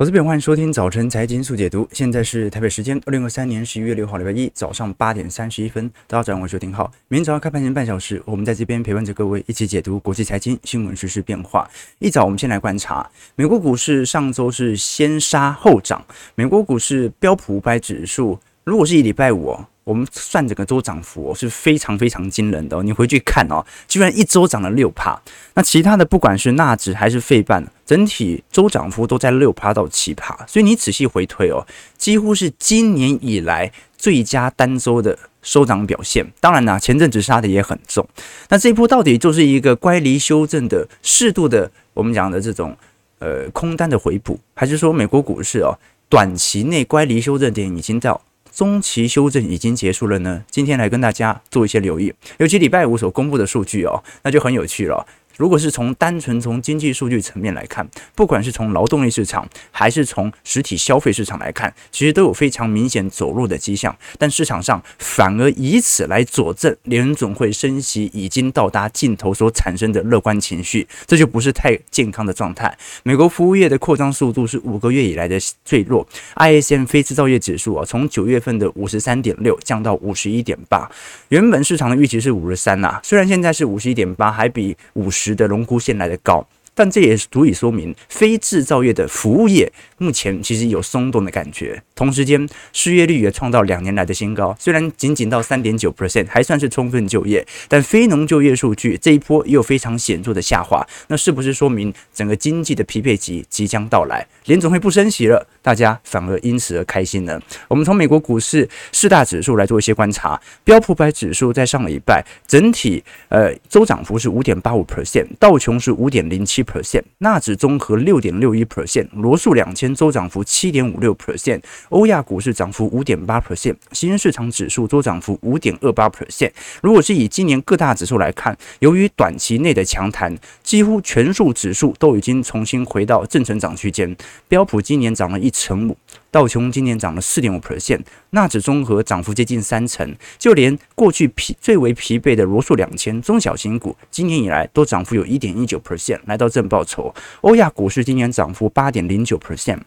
我是边，欢迎收听早晨财经速解读。现在是台北时间二零二三年十一月六号礼拜一早上八点三十一分。大家早上好，我是丁浩。明天早上开盘前半小时，我们在这边陪伴着各位一起解读国际财经新闻、时事变化。一早我们先来观察美国股市，上周是先杀后涨。美国股市标普五百指数，如果是一礼拜五。我们算整个周涨幅哦，是非常非常惊人的哦。你回去看哦，居然一周涨了六趴。那其他的不管是纳指还是费半，整体周涨幅都在六趴到七趴。所以你仔细回推哦，几乎是今年以来最佳单周的收涨表现。当然啦，前阵子杀的也很重。那这一波到底就是一个乖离修正的适度的，我们讲的这种呃空单的回补，还是说美国股市哦短期内乖离修正点已经到？中期修正已经结束了呢，今天来跟大家做一些留意，尤其礼拜五所公布的数据哦，那就很有趣了。如果是从单纯从经济数据层面来看，不管是从劳动力市场还是从实体消费市场来看，其实都有非常明显走弱的迹象。但市场上反而以此来佐证联准会升息已经到达尽头所产生的乐观情绪，这就不是太健康的状态。美国服务业的扩张速度是五个月以来的最弱，ISM 非制造业指数啊，从九月份的五十三点六降到五十一点八，原本市场的预期是五十三呐，虽然现在是五十一点八，还比五十。值得龙姑线来的高。但这也足以说明非制造业的服务业目前其实有松动的感觉。同时间，失业率也创造两年来的新高，虽然仅仅到三点九 percent，还算是充分就业，但非农就业数据这一波又非常显著的下滑。那是不是说明整个经济的疲惫期即将到来？联总会不升息了，大家反而因此而开心呢？我们从美国股市四大指数来做一些观察，标普百指数在上礼拜整体呃周涨幅是五点八五 percent，道琼是五点零七 percent，纳指综合六点六一 percent，罗素两千周涨幅七点五六 percent，欧亚股市涨幅五点八 percent，新兴市场指数周涨幅五点二八 percent。如果是以今年各大指数来看，由于短期内的强弹，几乎全数指数都已经重新回到正成长区间。标普今年涨了一成五，道琼今年涨了四点五 percent，纳指综合涨幅接近三成，就连过去疲最为疲惫的罗素两千中小型股，今年以来都涨幅有一点一九 percent，来到正报酬。欧亚股市今年涨幅八点零九 percent，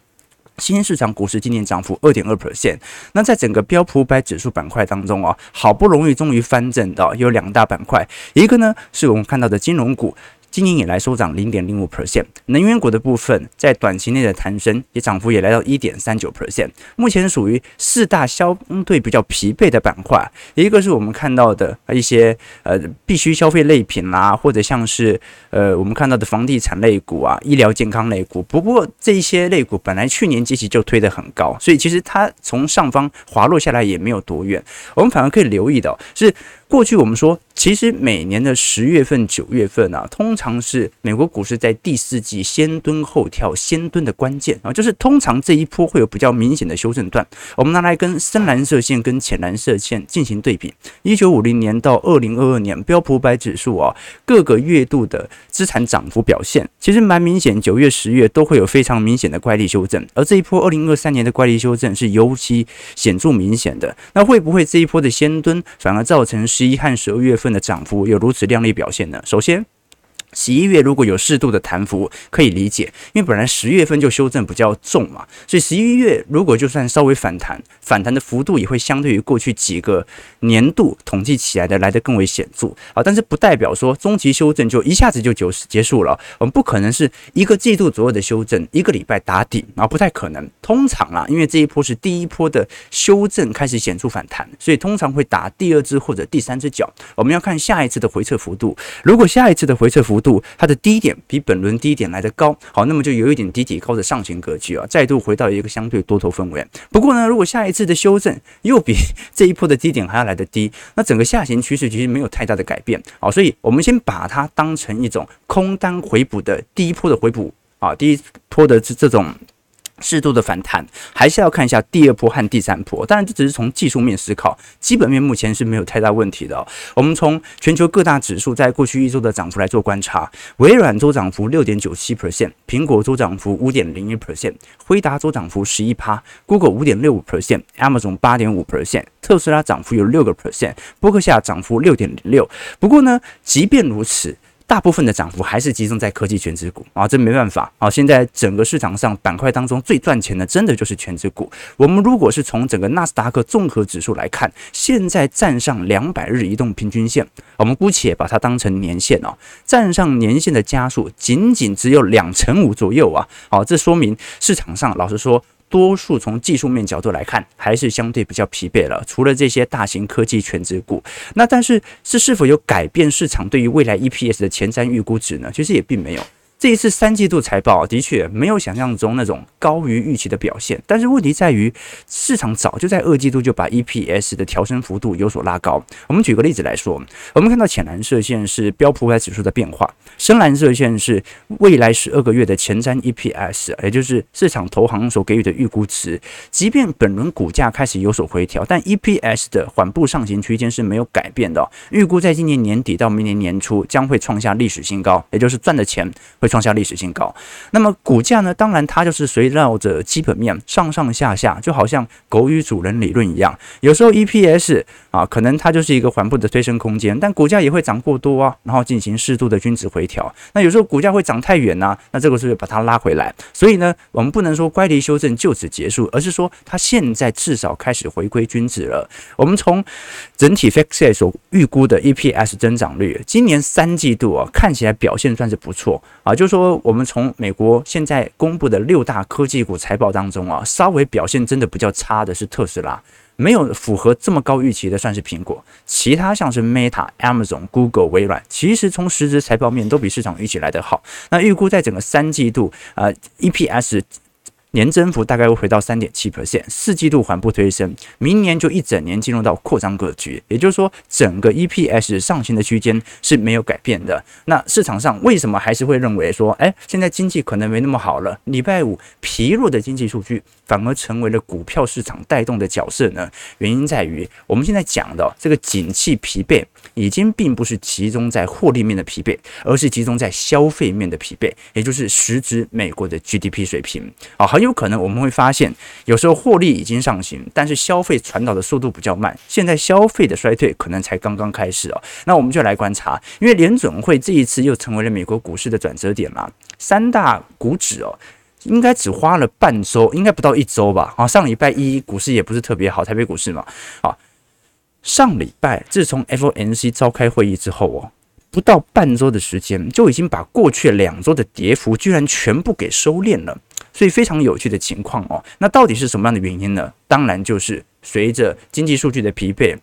新兴市场股市今年涨幅二点二 percent。那在整个标普五百指数板块当中啊，好不容易终于翻正的有两大板块，一个呢是我们看到的金融股。今年以来收涨零点零五 percent，能源股的部分在短期内的弹升也涨幅也来到一点三九 percent。目前属于四大相对比较疲惫的板块，一个是我们看到的一些呃必须消费类品啦，或者像是呃我们看到的房地产类股啊、医疗健康类股。不过这一些类股本来去年基期就推得很高，所以其实它从上方滑落下来也没有多远。我们反而可以留意到是。过去我们说，其实每年的十月份、九月份啊，通常是美国股市在第四季先蹲后跳、先蹲的关键啊，就是通常这一波会有比较明显的修正段。我们拿来跟深蓝色线跟浅蓝色线进行对比，一九五零年到二零二二年标普五百指数啊，各个月度的资产涨幅表现，其实蛮明显，九月、十月都会有非常明显的乖离修正，而这一波二零二三年的乖离修正是尤其显著明显的。那会不会这一波的先蹲反而造成？十一和十二月份的涨幅有如此亮丽表现呢？首先。十一月如果有适度的弹幅，可以理解，因为本来十月份就修正比较重嘛，所以十一月如果就算稍微反弹，反弹的幅度也会相对于过去几个年度统计起来的来得更为显著啊。但是不代表说中期修正就一下子就结结束了，我们不可能是一个季度左右的修正，一个礼拜打底啊，不太可能。通常啊，因为这一波是第一波的修正开始显著反弹，所以通常会打第二只或者第三只脚。我们要看下一次的回撤幅度，如果下一次的回撤幅度。度它的低点比本轮低点来得高，好，那么就有一点低底高的上行格局啊，再度回到一个相对多头氛围。不过呢，如果下一次的修正又比这一波的低点还要来得低，那整个下行趋势其实没有太大的改变好，所以我们先把它当成一种空单回补的第一波的回补啊，第一波的这这种。适度的反弹，还是要看一下第二波和第三波。当然，这只是从技术面思考，基本面目前是没有太大问题的。我们从全球各大指数在过去一周的涨幅来做观察，微软周涨幅六点九七 percent，苹果周涨幅五点零一 percent，辉达周涨幅十一趴，Google 五点六五 percent，Amazon 八点五 percent，特斯拉涨幅有六个 percent，波克夏涨幅六点零六。不过呢，即便如此。大部分的涨幅还是集中在科技全值股啊，这没办法啊。现在整个市场上板块当中最赚钱的，真的就是全值股。我们如果是从整个纳斯达克综合指数来看，现在站上两百日移动平均线，我们姑且把它当成年线哦，站上年线的加速仅仅只有两成五左右啊。好，这说明市场上老实说。多数从技术面角度来看，还是相对比较疲惫了。除了这些大型科技全值股，那但是是是否有改变市场对于未来 EPS 的前瞻预估值呢？其实也并没有。这一次三季度财报的确没有想象中那种高于预期的表现，但是问题在于市场早就在二季度就把 EPS 的调升幅度有所拉高。我们举个例子来说，我们看到浅蓝色线是标普五百指数的变化，深蓝色线是未来十二个月的前瞻 EPS，也就是市场投行所给予的预估值。即便本轮股价开始有所回调，但 EPS 的缓步上行区间是没有改变的。预估在今年年底到明年年初将会创下历史新高，也就是赚的钱会。创下历史新高，那么股价呢？当然，它就是围绕着基本面上上下下，就好像狗与主人理论一样。有时候 EPS 啊，可能它就是一个缓步的推升空间，但股价也会涨过多啊，然后进行适度的均值回调。那有时候股价会涨太远呐、啊，那这个是不是把它拉回来？所以呢，我们不能说乖离修正就此结束，而是说它现在至少开始回归均值了。我们从整体 FactSet 所预估的 EPS 增长率，今年三季度啊，看起来表现算是不错啊，就。是说我们从美国现在公布的六大科技股财报当中啊，稍微表现真的比较差的是特斯拉，没有符合这么高预期的算是苹果，其他像是 Meta、Amazon、Google、微软，其实从实质财报面都比市场预期来得好。那预估在整个三季度啊，EPS。年增幅大概会回到三点七 percent，四季度缓步推升，明年就一整年进入到扩张格局，也就是说，整个 EPS 上行的区间是没有改变的。那市场上为什么还是会认为说，哎，现在经济可能没那么好了？礼拜五疲弱的经济数据反而成为了股票市场带动的角色呢？原因在于我们现在讲的这个景气疲惫，已经并不是集中在获利面的疲惫，而是集中在消费面的疲惫，也就是实质美国的 GDP 水平啊，很。有可能我们会发现，有时候获利已经上行，但是消费传导的速度比较慢。现在消费的衰退可能才刚刚开始哦。那我们就来观察，因为联准会这一次又成为了美国股市的转折点嘛。三大股指哦，应该只花了半周，应该不到一周吧？啊，上礼拜一股市也不是特别好，台北股市嘛。啊，上礼拜自从 FOMC 召开会议之后哦，不到半周的时间，就已经把过去两周的跌幅居然全部给收敛了。所以非常有趣的情况哦，那到底是什么样的原因呢？当然就是随着经济数据的疲惫，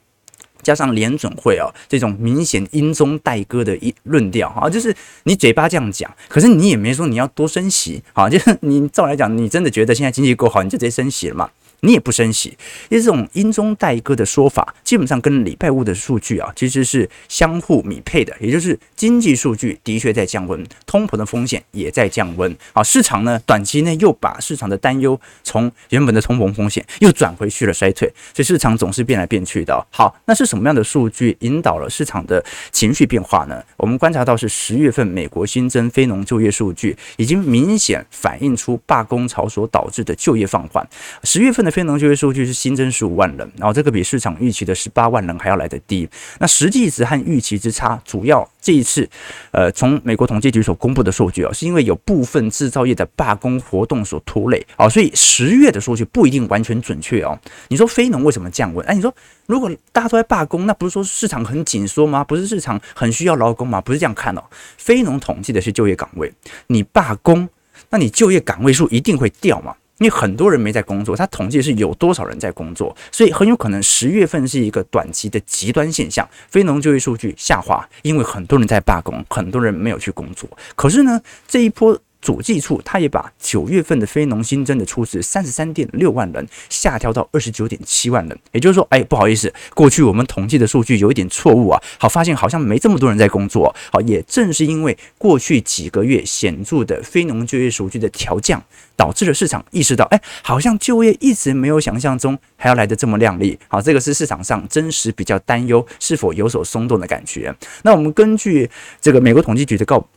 加上联准会哦这种明显阴中带歌的一论调哈，就是你嘴巴这样讲，可是你也没说你要多升息啊，就是你照来讲，你真的觉得现在经济够好，你就直接升息了嘛？你也不升息，因为这种阴中带鸽的说法，基本上跟礼拜五的数据啊，其实是相互匹配的。也就是经济数据的确在降温，通膨的风险也在降温。啊，市场呢，短期内又把市场的担忧从原本的通膨风险又转回去了衰退，所以市场总是变来变去的。好，那是什么样的数据引导了市场的情绪变化呢？我们观察到是十月份美国新增非农就业数据，已经明显反映出罢工潮所导致的就业放缓。十月份的非农就业数据是新增十五万人，然后这个比市场预期的十八万人还要来得低。那实际值和预期之差，主要这一次，呃，从美国统计局所公布的数据啊，是因为有部分制造业的罢工活动所拖累啊，所以十月的数据不一定完全准确哦。你说非农为什么降温？哎，你说如果大家都在罢工，那不是说市场很紧缩吗？不是市场很需要劳工吗？不是这样看哦。非农统计的是就业岗位，你罢工，那你就业岗位数一定会掉嘛？因为很多人没在工作，他统计是有多少人在工作，所以很有可能十月份是一个短期的极端现象，非农就业数据下滑，因为很多人在罢工，很多人没有去工作。可是呢，这一波。主计处，他也把九月份的非农新增的初值三十三点六万人下调到二十九点七万人，也就是说，哎，不好意思，过去我们统计的数据有一点错误啊。好，发现好像没这么多人在工作。好，也正是因为过去几个月显著的非农就业数据的调降，导致了市场意识到，哎，好像就业一直没有想象中还要来得这么亮丽。好，这个是市场上真实比较担忧是否有所松动的感觉。那我们根据这个美国统计局的告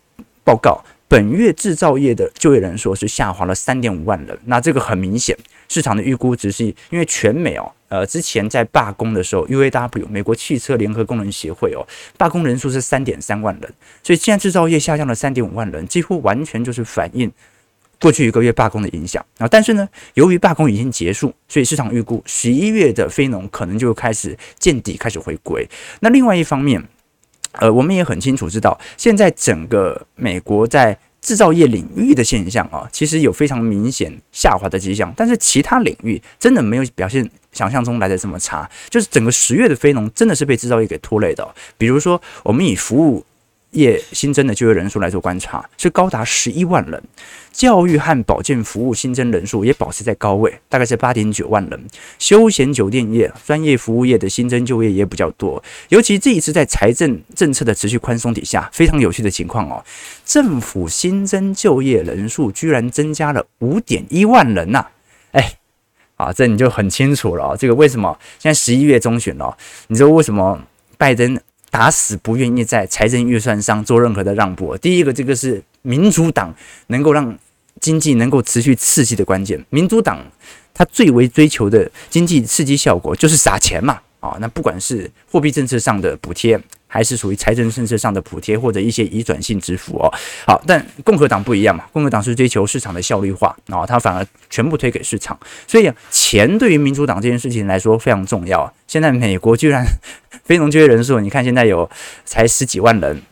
报告。本月制造业的就业人数是下滑了三点五万人。那这个很明显，市场的预估值是因为全美哦，呃，之前在罢工的时候，UAW 美国汽车联合工人协会哦，罢工人数是三点三万人，所以现在制造业下降了三点五万人，几乎完全就是反映。过去一个月罢工的影响啊，但是呢，由于罢工已经结束，所以市场预估十一月的非农可能就开始见底，开始回归。那另外一方面，呃，我们也很清楚知道，现在整个美国在制造业领域的现象啊，其实有非常明显下滑的迹象，但是其他领域真的没有表现想象中来的这么差。就是整个十月的非农真的是被制造业给拖累的。比如说，我们以服务业新增的就业人数来做观察，是高达十一万人。教育和保健服务新增人数也保持在高位，大概是八点九万人。休闲酒店业、专业服务业的新增就业也比较多。尤其这一次在财政政策的持续宽松底下，非常有趣的情况哦，政府新增就业人数居然增加了五点一万人呐！哎，啊，这你就很清楚了。这个为什么现在十一月中旬了？你知道为什么拜登打死不愿意在财政预算上做任何的让步？第一个，这个是民主党能够让经济能够持续刺激的关键，民主党他最为追求的经济刺激效果就是撒钱嘛，啊，那不管是货币政策上的补贴，还是属于财政政策上的补贴，或者一些移转性支付哦，好，但共和党不一样嘛，共和党是追求市场的效率化，啊，他反而全部推给市场，所以钱对于民主党这件事情来说非常重要。现在美国居然 非农就业人数，你看现在有才十几万人，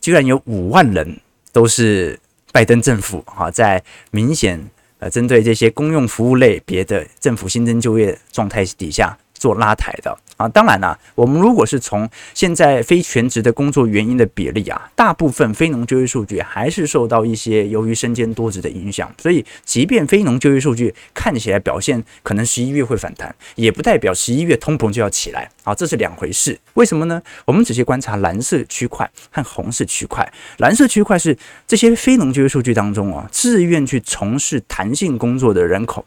居然有五万人都是。拜登政府哈，在明显呃针对这些公用服务类别的政府新增就业状态底下做拉抬的。啊，当然啦，我们如果是从现在非全职的工作原因的比例啊，大部分非农就业数据还是受到一些由于身兼多职的影响，所以即便非农就业数据看起来表现可能十一月会反弹，也不代表十一月通膨就要起来啊，这是两回事。为什么呢？我们仔细观察蓝色区块和红色区块，蓝色区块是这些非农就业数据当中啊，自愿去从事弹性工作的人口。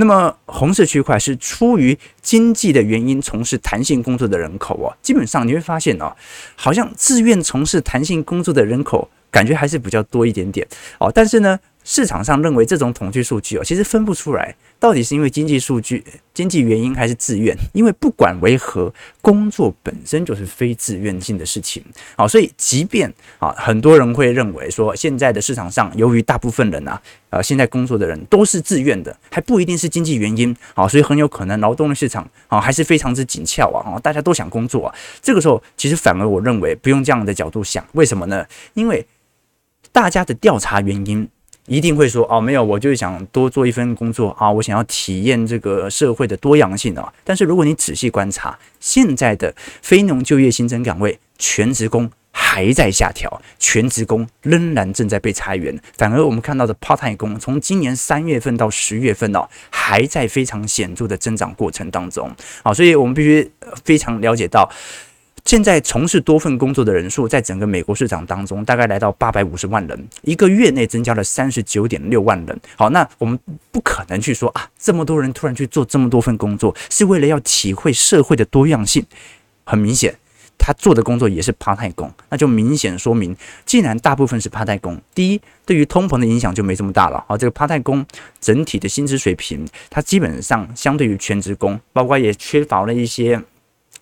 那么红色区块是出于经济的原因从事弹性工作的人口哦，基本上你会发现哦，好像自愿从事弹性工作的人口感觉还是比较多一点点哦，但是呢，市场上认为这种统计数据哦，其实分不出来。到底是因为经济数据、经济原因还是自愿？因为不管为何，工作本身就是非自愿性的事情。好，所以即便啊，很多人会认为说，现在的市场上，由于大部分人啊，呃，现在工作的人都是自愿的，还不一定是经济原因。好，所以很有可能劳动力市场啊，还是非常之紧俏啊，大家都想工作啊。这个时候，其实反而我认为不用这样的角度想，为什么呢？因为大家的调查原因。一定会说哦，没有，我就是想多做一份工作啊，我想要体验这个社会的多样性啊。但是如果你仔细观察，现在的非农就业新增岗位，全职工还在下调，全职工仍然正在被裁员。反而我们看到的 part-time 工，从今年三月份到十月份哦，还在非常显著的增长过程当中。啊，所以我们必须非常了解到。现在从事多份工作的人数，在整个美国市场当中，大概来到八百五十万人，一个月内增加了三十九点六万人。好，那我们不可能去说啊，这么多人突然去做这么多份工作，是为了要体会社会的多样性。很明显，他做的工作也是爬代工，那就明显说明，既然大部分是爬代工，第一，对于通膨的影响就没这么大了。好，这个爬代工整体的薪资水平，它基本上相对于全职工，包括也缺乏了一些。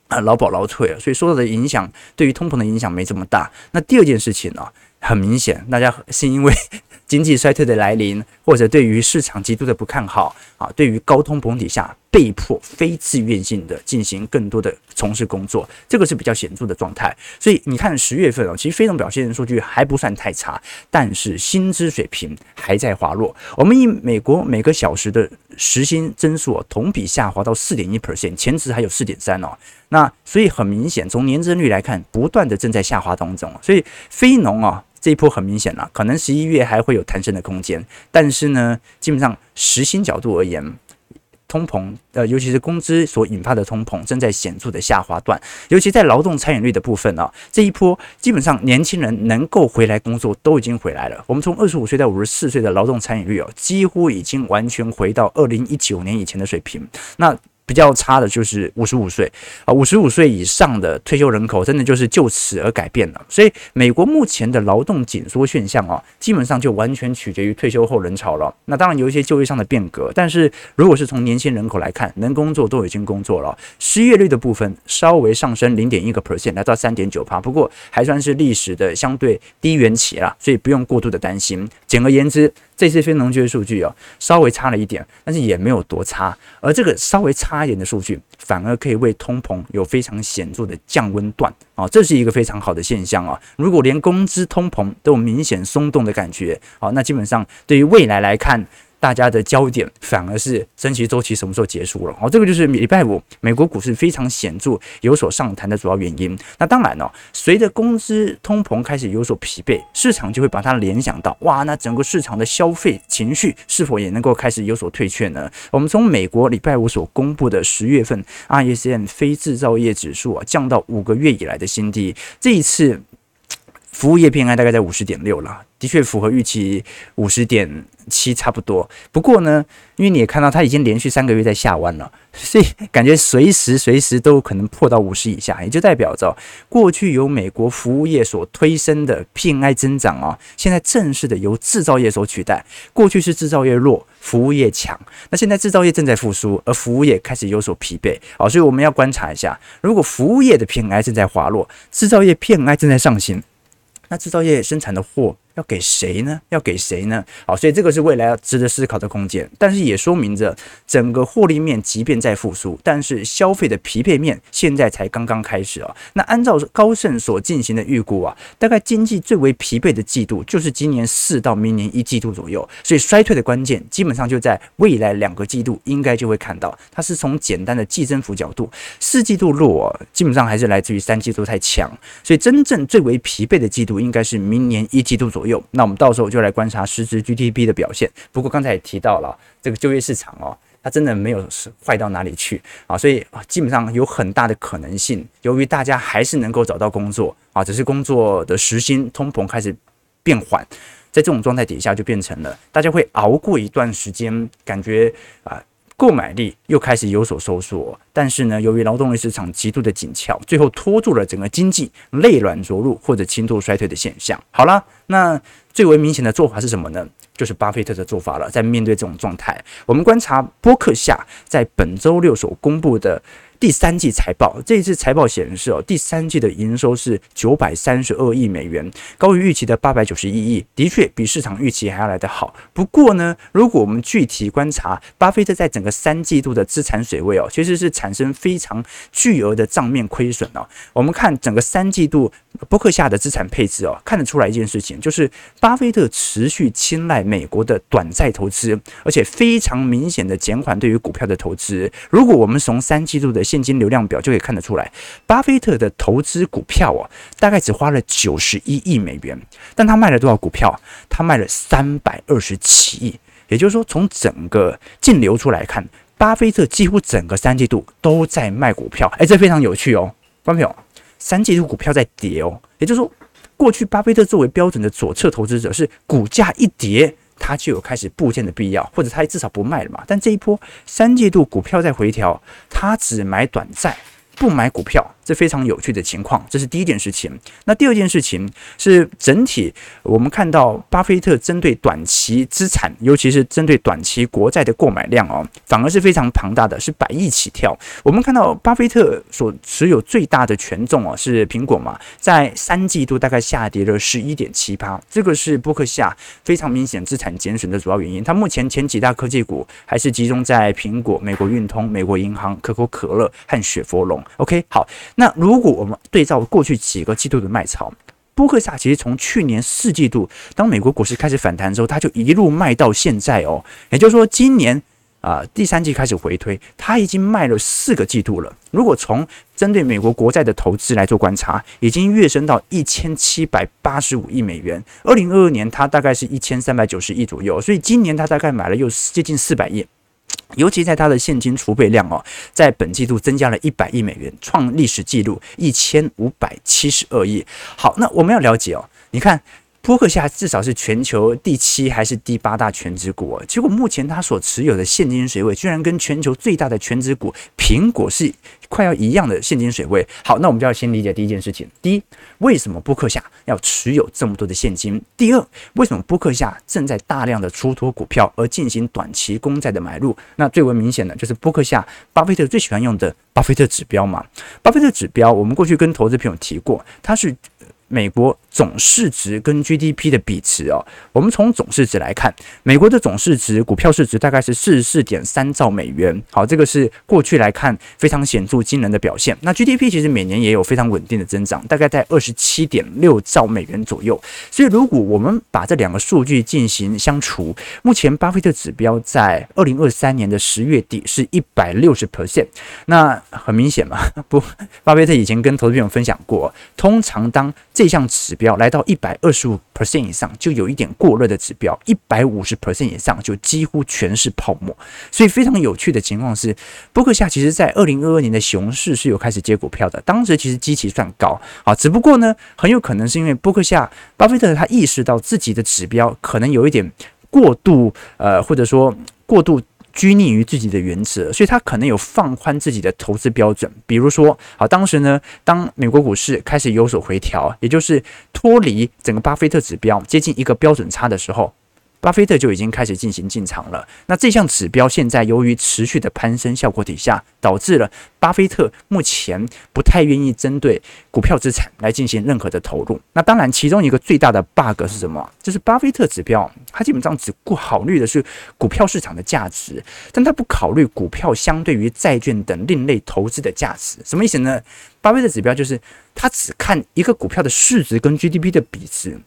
啊，劳保劳退，所以受到的影响对于通膨的影响没这么大。那第二件事情呢，很明显，大家是因为经济衰退的来临，或者对于市场极度的不看好啊，对于高通膨底下被迫非自愿性的进行更多的从事工作，这个是比较显著的状态。所以你看十月份啊，其实非农表现数据还不算太差，但是薪资水平还在滑落。我们以美国每个小时的时薪增速同比下滑到四点一 percent，前值还有四点三哦。那所以很明显，从年增率来看，不断的正在下滑当中。所以非农啊。这一波很明显了，可能十一月还会有弹升的空间，但是呢，基本上时薪角度而言，通膨呃，尤其是工资所引发的通膨正在显著的下滑段，尤其在劳动参与率的部分啊，这一波基本上年轻人能够回来工作都已经回来了。我们从二十五岁到五十四岁的劳动参与率哦，几乎已经完全回到二零一九年以前的水平。那比较差的就是五十五岁啊，五十五岁以上的退休人口真的就是就此而改变了。所以，美国目前的劳动紧缩现象啊，基本上就完全取决于退休后人潮了。那当然有一些就业上的变革，但是如果是从年轻人口来看，能工作都已经工作了。失业率的部分稍微上升零点一个 percent，来到三点九趴，不过还算是历史的相对低原期了，所以不用过度的担心。简而言之，这次非农就业数据啊，稍微差了一点，但是也没有多差。而这个稍微差一点的数据，反而可以为通膨有非常显著的降温段啊，这是一个非常好的现象啊。如果连工资通膨都有明显松动的感觉，好，那基本上对于未来来看。大家的焦点反而是升息周期什么时候结束了？哦，这个就是礼拜五美国股市非常显著有所上弹的主要原因。那当然了，随着工资通膨开始有所疲惫，市场就会把它联想到，哇，那整个市场的消费情绪是否也能够开始有所退却呢？我们从美国礼拜五所公布的十月份 ISM 非制造业指数啊，降到五个月以来的新低。这一次服务业 PMI 大概在五十点六了。的确符合预期，五十点七差不多。不过呢，因为你也看到它已经连续三个月在下弯了，所以感觉随时随时都可能破到五十以下，也就代表着过去由美国服务业所推升的 PMI 增长啊，现在正式的由制造业所取代。过去是制造业弱，服务业强，那现在制造业正在复苏，而服务业开始有所疲惫啊，所以我们要观察一下，如果服务业的 PMI 正在滑落，制造业 PMI 正在上行，那制造业生产的货。要给谁呢？要给谁呢？好，所以这个是未来要值得思考的空间，但是也说明着整个获利面即便在复苏，但是消费的疲惫面现在才刚刚开始啊。那按照高盛所进行的预估啊，大概经济最为疲惫的季度就是今年四到明年一季度左右，所以衰退的关键基本上就在未来两个季度，应该就会看到。它是从简单的季增幅角度，四季度弱，基本上还是来自于三季度太强，所以真正最为疲惫的季度应该是明年一季度左右。那我们到时候就来观察实质 GDP 的表现。不过刚才也提到了这个就业市场哦，它真的没有坏到哪里去啊，所以，基本上有很大的可能性，由于大家还是能够找到工作啊，只是工作的时薪通膨开始变缓，在这种状态底下就变成了大家会熬过一段时间，感觉啊。购买力又开始有所收缩，但是呢，由于劳动力市场极度的紧俏，最后拖住了整个经济内软着陆或者轻度衰退的现象。好了，那最为明显的做法是什么呢？就是巴菲特的做法了。在面对这种状态，我们观察波克夏在本周六所公布的。第三季财报，这一次财报显示哦，第三季的营收是九百三十二亿美元，高于预期的八百九十一亿，的确比市场预期还要来得好。不过呢，如果我们具体观察巴菲特在整个三季度的资产水位哦，其实是产生非常巨额的账面亏损哦。我们看整个三季度波克夏的资产配置哦，看得出来一件事情，就是巴菲特持续青睐美国的短债投资，而且非常明显的减缓对于股票的投资。如果我们从三季度的现金流量表就可以看得出来，巴菲特的投资股票啊，大概只花了九十一亿美元，但他卖了多少股票？他卖了三百二十七亿。也就是说，从整个净流出来看，巴菲特几乎整个三季度都在卖股票。哎，这非常有趣哦，观众朋友，三季度股票在跌哦。也就是说，过去巴菲特作为标准的左侧投资者，是股价一跌。他就有开始布建的必要，或者他至少不卖了嘛。但这一波三季度股票在回调，他只买短债，不买股票。这非常有趣的情况，这是第一件事情。那第二件事情是整体，我们看到巴菲特针对短期资产，尤其是针对短期国债的购买量哦，反而是非常庞大的，是百亿起跳。我们看到巴菲特所持有最大的权重哦，是苹果嘛，在三季度大概下跌了十一点七八，这个是波克夏非常明显资产减损的主要原因。它目前前几大科技股还是集中在苹果、美国运通、美国银行、可口可乐和雪佛龙。OK，好。那如果我们对照过去几个季度的卖潮，波克夏其实从去年四季度，当美国股市开始反弹之后，他就一路卖到现在哦。也就是说，今年啊、第三季开始回推，他已经卖了四个季度了。如果从针对美国国债的投资来做观察，已经跃升到一千七百八十五亿美元。二零二二年它大概是一千三百九十亿左右，所以今年它大概买了又接近四百亿。尤其在它的现金储备量哦，在本季度增加了一百亿美元，创历史纪录一千五百七十二亿。好，那我们要了解哦，你看波克夏至少是全球第七还是第八大全职股，结果目前他所持有的现金水位居然跟全球最大的全职股苹果是快要一样的现金水位。好，那我们就要先理解第一件事情：第一，为什么波克夏要持有这么多的现金？第二，为什么波克夏正在大量的出脱股票而进行短期公债的买入？那最为明显的就是波克夏，巴菲特最喜欢用的巴菲特指标嘛。巴菲特指标，我们过去跟投资朋友提过，它是。美国总市值跟 GDP 的比值哦，我们从总市值来看，美国的总市值股票市值大概是四十四点三兆美元。好，这个是过去来看非常显著惊人的表现。那 GDP 其实每年也有非常稳定的增长，大概在二十七点六兆美元左右。所以，如果我们把这两个数据进行相除，目前巴菲特指标在二零二三年的十月底是一百六十 percent。那很明显嘛，不，巴菲特以前跟投资朋友分享过，通常当这项指标要来到一百二十五 percent 以上，就有一点过热的指标；一百五十 percent 以上，就几乎全是泡沫。所以非常有趣的情况是，波克夏其实在二零二二年的熊市是有开始接股票的，当时其实基期算高啊，只不过呢，很有可能是因为波克夏巴菲特他意识到自己的指标可能有一点过度，呃，或者说过度。拘泥于自己的原则，所以他可能有放宽自己的投资标准。比如说，好，当时呢，当美国股市开始有所回调，也就是脱离整个巴菲特指标接近一个标准差的时候。巴菲特就已经开始进行进场了。那这项指标现在由于持续的攀升效果底下，导致了巴菲特目前不太愿意针对股票资产来进行任何的投入。那当然，其中一个最大的 bug 是什么？就是巴菲特指标，他基本上只顾考虑的是股票市场的价值，但他不考虑股票相对于债券等另类投资的价值。什么意思呢？巴菲特指标就是他只看一个股票的市值跟 GDP 的比值。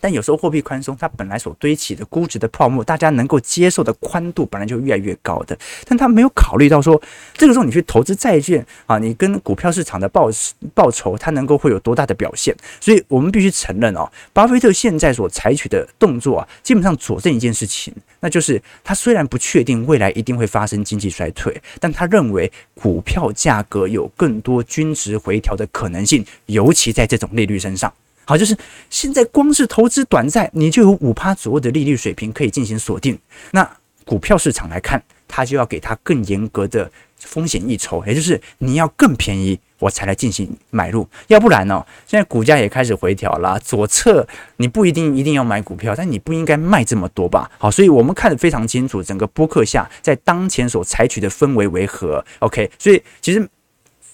但有时候货币宽松，它本来所堆起的估值的泡沫，大家能够接受的宽度本来就越来越高的，但他没有考虑到说，这个时候你去投资债券啊，你跟股票市场的报报酬，它能够会有多大的表现？所以我们必须承认哦，巴菲特现在所采取的动作啊，基本上佐证一件事情，那就是他虽然不确定未来一定会发生经济衰退，但他认为股票价格有更多均值回调的可能性，尤其在这种利率身上。好，就是现在光是投资短债，你就有五趴左右的利率水平可以进行锁定。那股票市场来看，它就要给它更严格的风险溢酬，也就是你要更便宜，我才来进行买入。要不然呢，现在股价也开始回调了，左侧你不一定一定要买股票，但你不应该卖这么多吧？好，所以我们看得非常清楚，整个波克下在当前所采取的氛围为何？OK，所以其实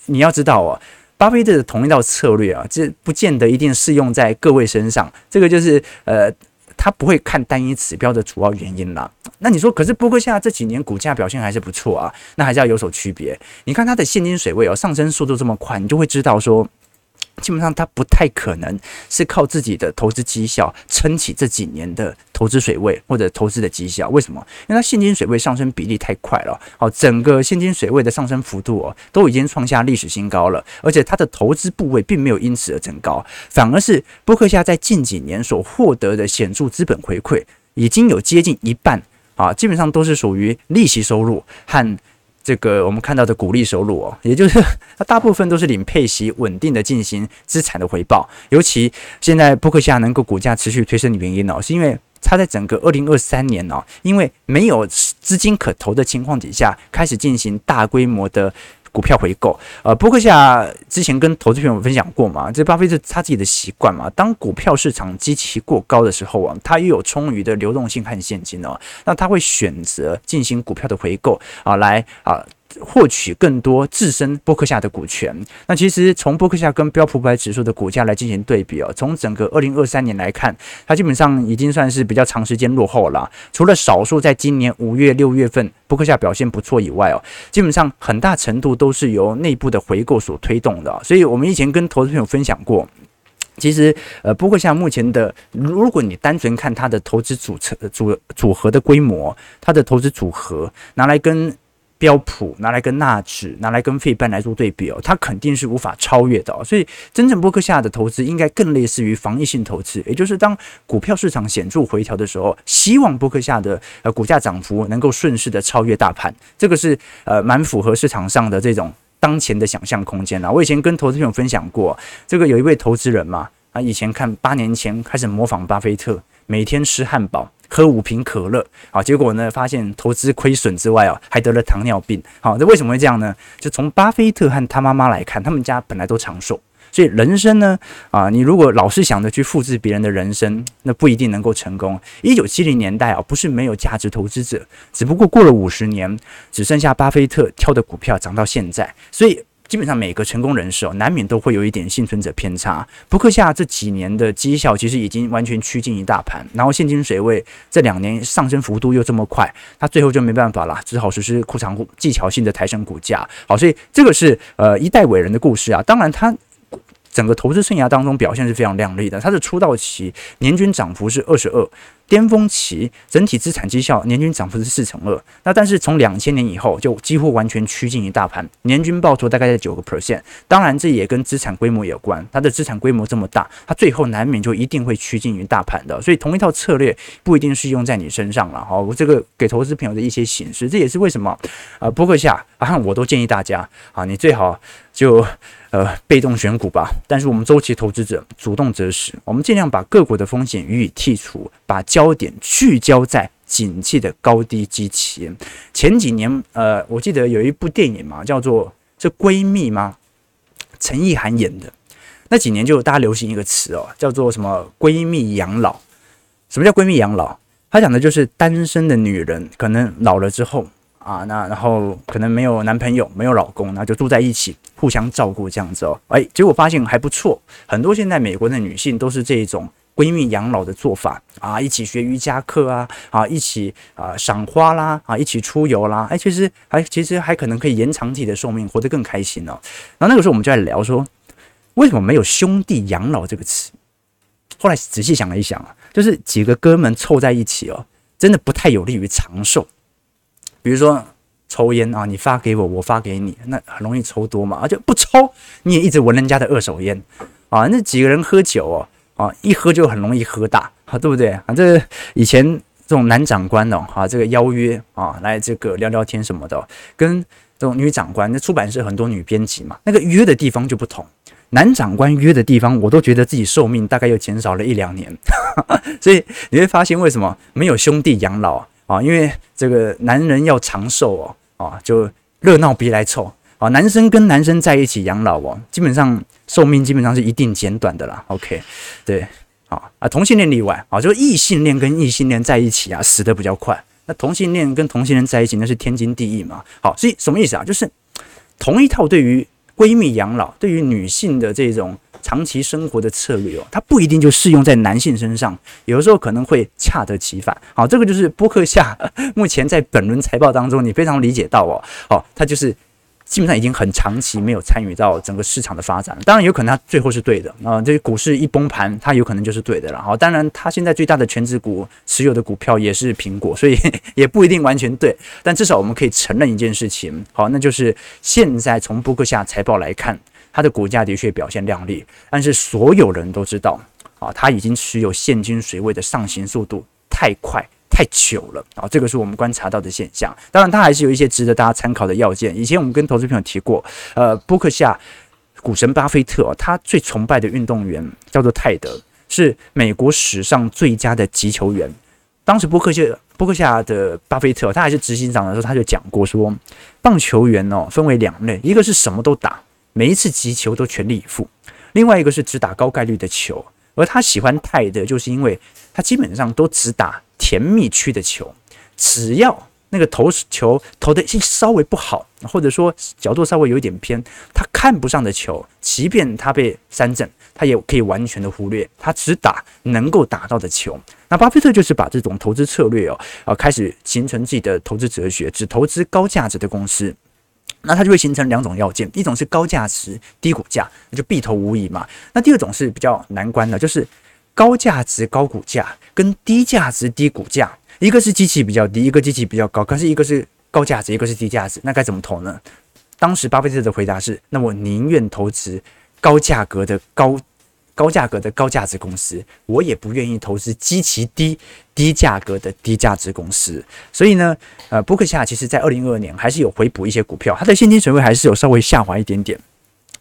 你要知道哦。巴菲特的同一套策略啊，这不见得一定适用在各位身上。这个就是呃，他不会看单一指标的主要原因啦。那你说，可是波克夏这几年股价表现还是不错啊，那还是要有所区别。你看它的现金水位哦，上升速度这么快，你就会知道说。基本上，它不太可能是靠自己的投资绩效撑起这几年的投资水位或者投资的绩效。为什么？因为它现金水位上升比例太快了。好，整个现金水位的上升幅度哦，都已经创下历史新高了。而且它的投资部位并没有因此而增高，反而是波克夏在近几年所获得的显著资本回馈，已经有接近一半啊，基本上都是属于利息收入和。这个我们看到的股利收入哦，也就是 它大部分都是领配息，稳定的进行资产的回报。尤其现在扑克夏能够股价持续推升的原因呢，是因为它在整个二零二三年呢，因为没有资金可投的情况底下，开始进行大规模的。股票回购，呃，伯克夏之前跟投资朋友分享过嘛，这巴菲特他自己的习惯嘛，当股票市场基期过高的时候啊，他又有充裕的流动性和现金哦，那他会选择进行股票的回购啊，来啊。获取更多自身波克夏的股权。那其实从波克夏跟标普五百指数的股价来进行对比哦，从整个二零二三年来看，它基本上已经算是比较长时间落后了。除了少数在今年五月、六月份波克夏表现不错以外哦，基本上很大程度都是由内部的回购所推动的。所以我们以前跟投资朋友分享过，其实呃，波克夏目前的，如果你单纯看它的投资组成组组合的规模，它的投资组合拿来跟。标普拿来跟纳指，拿来跟费半来做对比哦，它肯定是无法超越的哦。所以，真正波克夏的投资应该更类似于防御性投资，也就是当股票市场显著回调的时候，希望波克夏的呃股价涨幅能够顺势的超越大盘，这个是呃蛮符合市场上的这种当前的想象空间啦。我以前跟投资朋友分享过，这个有一位投资人嘛。啊，以前看八年前开始模仿巴菲特，每天吃汉堡，喝五瓶可乐，啊，结果呢，发现投资亏损之外啊，还得了糖尿病。好，那为什么会这样呢？就从巴菲特和他妈妈来看，他们家本来都长寿。所以人生呢，啊，你如果老是想着去复制别人的人生，那不一定能够成功。一九七零年代啊，不是没有价值投资者，只不过过了五十年，只剩下巴菲特挑的股票涨到现在。所以基本上每个成功人士哦，难免都会有一点幸存者偏差。伯克夏这几年的绩效其实已经完全趋近于大盘，然后现金水位这两年上升幅度又这么快，他最后就没办法了，只好实施库藏，技巧性的抬升股价。好，所以这个是呃一代伟人的故事啊。当然他。整个投资生涯当中表现是非常亮丽的，他的出道期年均涨幅是二十二，巅峰期整体资产绩效年均涨幅是四成二。那但是从两千年以后就几乎完全趋近于大盘，年均报酬大概在九个 percent。当然这也跟资产规模有关，他的资产规模这么大，他最后难免就一定会趋近于大盘的。所以同一套策略不一定是用在你身上了。好，我这个给投资朋友的一些启示，这也是为什么啊，波克夏啊，我都建议大家啊，你最好就。呃，被动选股吧，但是我们周期投资者主动择时，我们尽量把个股的风险予以剔除，把焦点聚焦在景气的高低基期。前几年，呃，我记得有一部电影嘛，叫做《这闺蜜》吗？陈意涵演的。那几年就大家流行一个词哦，叫做什么“闺蜜养老”。什么叫闺蜜养老？他讲的就是单身的女人可能老了之后。啊，那然后可能没有男朋友，没有老公，那就住在一起，互相照顾这样子哦。哎，结果发现还不错，很多现在美国的女性都是这种闺蜜养老的做法啊，一起学瑜伽课啊，啊，一起啊赏花啦，啊，一起出游啦，哎，其实还其实还可能可以延长自己的寿命，活得更开心哦。然后那个时候我们就在聊说，为什么没有兄弟养老这个词？后来仔细想了一想啊，就是几个哥们凑在一起哦，真的不太有利于长寿。比如说抽烟啊，你发给我，我发给你，那很容易抽多嘛。而且不抽，你也一直闻人家的二手烟啊。那几个人喝酒哦，啊，一喝就很容易喝大，啊，对不对啊？这以前这种男长官哦，啊，这个邀约啊，来这个聊聊天什么的，跟这种女长官，那出版社很多女编辑嘛，那个约的地方就不同。男长官约的地方，我都觉得自己寿命大概又减少了一两年。所以你会发现，为什么没有兄弟养老？啊，因为这个男人要长寿哦，啊，就热闹别来凑啊，男生跟男生在一起养老哦，基本上寿命基本上是一定减短的啦。OK，对，啊啊，同性恋例外啊，就异性恋跟异性恋在一起啊，死得比较快。那同性恋跟同性恋在一起，那是天经地义嘛。好，所以什么意思啊？就是同一套对于闺蜜养老，对于女性的这种。长期生活的策略哦，它不一定就适用在男性身上，有的时候可能会恰得其反。好，这个就是波克夏目前在本轮财报当中，你非常理解到哦。好，它就是基本上已经很长期没有参与到整个市场的发展。当然，有可能他最后是对的啊，这个股市一崩盘，他有可能就是对的了。好，当然他现在最大的权值股持有的股票也是苹果，所以也不一定完全对。但至少我们可以承认一件事情，好，那就是现在从波克夏财报来看。它的股价的确表现亮丽，但是所有人都知道啊，它已经持有现金水位的上行速度太快太久了啊，这个是我们观察到的现象。当然，它还是有一些值得大家参考的要件。以前我们跟投资朋友提过，呃，波克夏股神巴菲特，他最崇拜的运动员叫做泰德，是美国史上最佳的击球员。当时波克夏波克夏的巴菲特，他还是执行长的时候，他就讲过说，棒球员哦分为两类，一个是什么都打。每一次击球都全力以赴，另外一个是只打高概率的球，而他喜欢泰德，就是因为他基本上都只打甜蜜区的球，只要那个投球投的稍微不好，或者说角度稍微有一点偏，他看不上的球，即便他被三振，他也可以完全的忽略，他只打能够打到的球。那巴菲特就是把这种投资策略哦，啊，开始形成自己的投资哲学，只投资高价值的公司。那它就会形成两种要件，一种是高价值低股价，那就必投无疑嘛。那第二种是比较难关的，就是高价值高股价跟低价值低股价，一个是机器比较低，一个机器比较高，可是一个是高价值，一个是低价值，那该怎么投呢？当时巴菲特的回答是：那我宁愿投资高价格的高。高价格的高价值公司，我也不愿意投资极其低、低价格的低价值公司。所以呢，呃，伯克夏其实在二零二二年还是有回补一些股票，它的现金水位还是有稍微下滑一点点。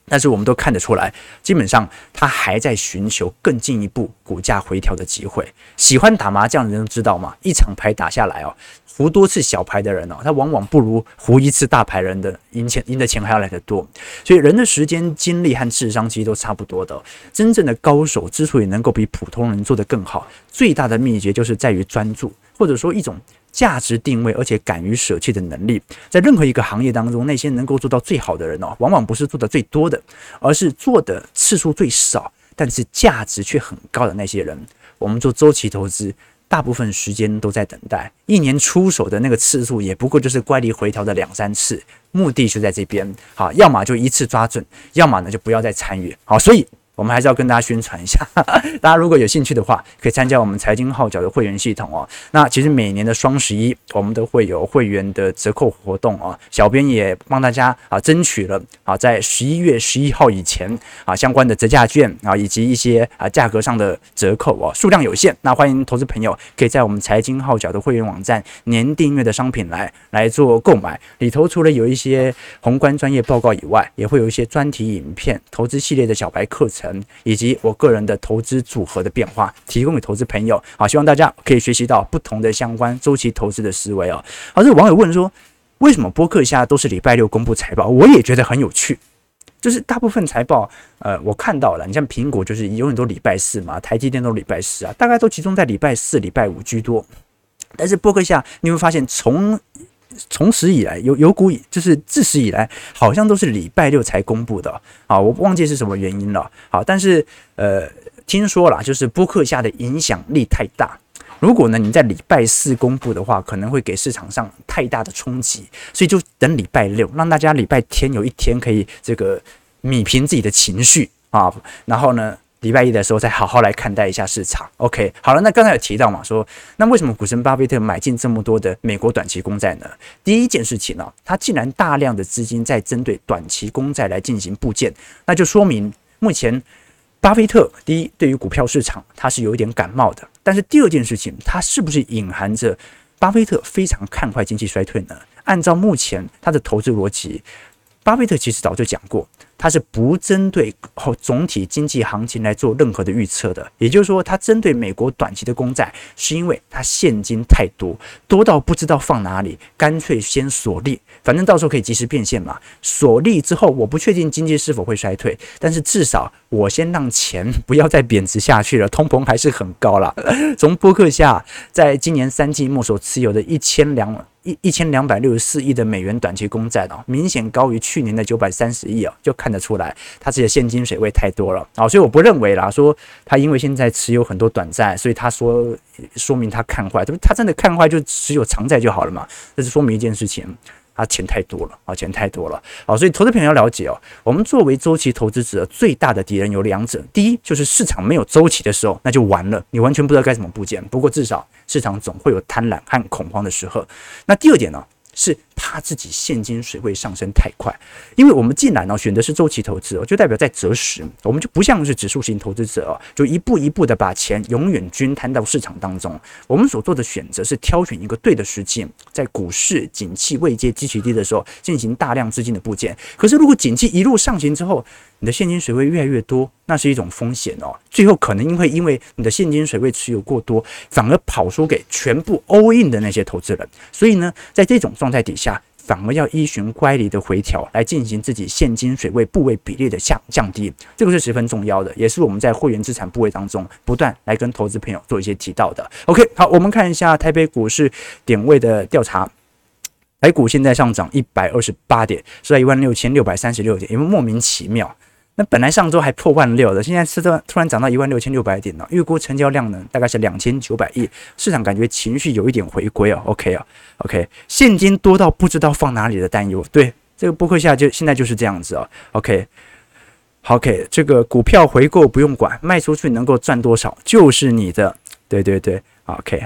但是我们都看得出来，基本上他还在寻求更进一步股价回调的机会。喜欢打麻将的人都知道嘛，一场牌打下来哦，胡多次小牌的人哦，他往往不如胡一次大牌人的赢钱赢的钱还要来得多。所以人的时间、精力和智商其实都差不多的。真正的高手之所以能够比普通人做得更好，最大的秘诀就是在于专注，或者说一种。价值定位，而且敢于舍弃的能力，在任何一个行业当中，那些能够做到最好的人哦，往往不是做的最多的，而是做的次数最少，但是价值却很高的那些人。我们做周期投资，大部分时间都在等待，一年出手的那个次数也不过就是乖离回调的两三次，目的就在这边。好，要么就一次抓准，要么呢就不要再参与。好，所以。我们还是要跟大家宣传一下，大家如果有兴趣的话，可以参加我们财经号角的会员系统哦。那其实每年的双十一，我们都会有会员的折扣活动哦。小编也帮大家啊争取了啊，在十一月十一号以前啊相关的折价券啊，以及一些啊价格上的折扣哦，数量有限。那欢迎投资朋友可以在我们财经号角的会员网站年订阅的商品来来做购买。里头除了有一些宏观专业报告以外，也会有一些专题影片、投资系列的小白课程。以及我个人的投资组合的变化，提供给投资朋友。好，希望大家可以学习到不同的相关周期投资的思维哦。好，这个网友问说，为什么波克夏都是礼拜六公布财报？我也觉得很有趣，就是大部分财报，呃，我看到了，你像苹果就是永远都礼拜四嘛，台积电都礼拜四啊，大概都集中在礼拜四、礼拜五居多。但是波克夏你会发现从从始以来，有有股以就是自始以来，好像都是礼拜六才公布的啊，我忘记是什么原因了。好，但是呃，听说了，就是播客下的影响力太大。如果呢你在礼拜四公布的话，可能会给市场上太大的冲击，所以就等礼拜六，让大家礼拜天有一天可以这个米平自己的情绪啊，然后呢。礼拜一的时候再好好来看待一下市场。OK，好了，那刚才有提到嘛，说那为什么股神巴菲特买进这么多的美国短期公债呢？第一件事情呢、他既然大量的资金在针对短期公债来进行布建，那就说明目前巴菲特第一对于股票市场他是有一点感冒的。但是第二件事情，他是不是隐含着巴菲特非常看坏经济衰退呢？按照目前他的投资逻辑，巴菲特其实早就讲过。它是不针对总体经济行情来做任何的预测的，也就是说，它针对美国短期的公债，是因为它现金太多，多到不知道放哪里，干脆先锁利，反正到时候可以及时变现嘛。锁利之后，我不确定经济是否会衰退，但是至少我先让钱不要再贬值下去了，通膨还是很高了。从波克夏在今年三季末所持有的一千两。一一千两百六十四亿的美元短期公债哦，明显高于去年的九百三十亿哦，就看得出来他这些现金水位太多了啊，所以我不认为啦，说他因为现在持有很多短债，所以他说说明他看坏，他真的看坏就持有长债就好了嘛，这是说明一件事情。他钱太多了啊，钱太多了啊，所以投资朋友要了解哦，我们作为周期投资者，最大的敌人有两者，第一就是市场没有周期的时候，那就完了，你完全不知道该怎么布局。不过至少市场总会有贪婪和恐慌的时候。那第二点呢，是怕自己现金水位上升太快，因为我们既然呢选的是周期投资哦，就代表在择时，我们就不像是指数型投资者哦，就一步一步的把钱永远均摊到市场当中。我们所做的选择是挑选一个对的时机，在股市景气位阶极其低的时候进行大量资金的布建。可是如果景气一路上行之后，你的现金水位越来越多，那是一种风险哦。最后可能因为因为你的现金水位持有过多，反而跑输给全部 all in 的那些投资人。所以呢，在这种状态底下，反而要依循乖离的回调来进行自己现金水位部位比例的下降低，这个是十分重要的，也是我们在会员资产部位当中不断来跟投资朋友做一些提到的。OK，好，我们看一下台北股市点位的调查。台股现在上涨一百二十八点，是在一万六千六百三十六点，因为莫名其妙。那本来上周还破万六的，现在是突然突然涨到一万六千六百点了。预估成交量呢，大概是两千九百亿，市场感觉情绪有一点回归啊。OK 啊，OK，现金多到不知道放哪里的担忧。对，这个波克下就现在就是这样子啊。OK，OK，这个股票回购不用管，卖出去能够赚多少就是你的。对对对，OK。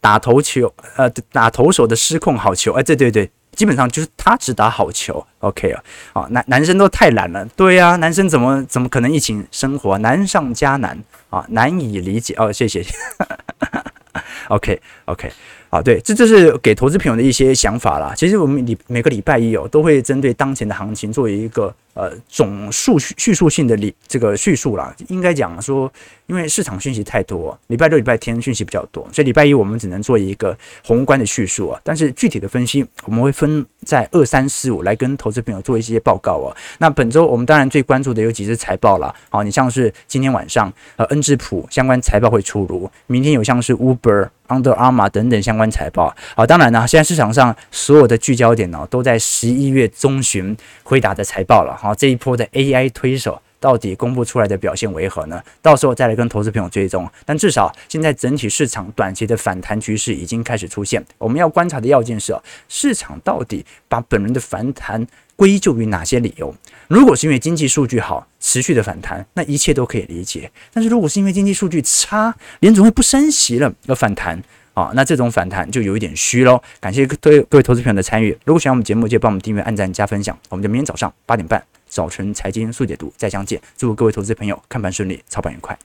打头球，呃，打投手的失控好球，哎，对对对，基本上就是他只打好球，OK 啊，啊，男男生都太懒了，对呀、男生怎么怎么可能一起生活，难上加难。啊，难以理解。哦，谢谢，OK OK，啊，对，这就是给投资朋友的一些想法啦。其实我们礼每个礼拜一哦，都会针对当前的行情做一个呃总述叙述性的理这个叙述啦，应该讲说，因为市场讯息太多，礼拜六、礼拜天讯息比较多，所以礼拜一我们只能做一个宏观的叙述啊。但是具体的分析，我们会分在二三四五来跟投资朋友做一些报告啊。那本周我们当然最关注的有几只财报啦，好，你像是今天晚上呃恩智浦相关财报会出炉，明天有像是 Uber。Under Armour 等等相关财报，好，当然呢，现在市场上所有的聚焦点呢，都在十一月中旬辉达的财报了，好，这一波的 AI 推手到底公布出来的表现为何呢？到时候再来跟投资朋友追踪。但至少现在整体市场短期的反弹趋势已经开始出现，我们要观察的要件是，市场到底把本轮的反弹归咎于哪些理由？如果是因为经济数据好，持续的反弹，那一切都可以理解。但是如果是因为经济数据差，联总会不升息了而反弹啊，那这种反弹就有一点虚喽。感谢各位各位投资朋友的参与。如果喜欢我们节目，记得帮我们订阅、按赞、加分享。我们就明天早上八点半早晨财经速解读再相见。祝各位投资朋友看盘顺利，操盘愉快。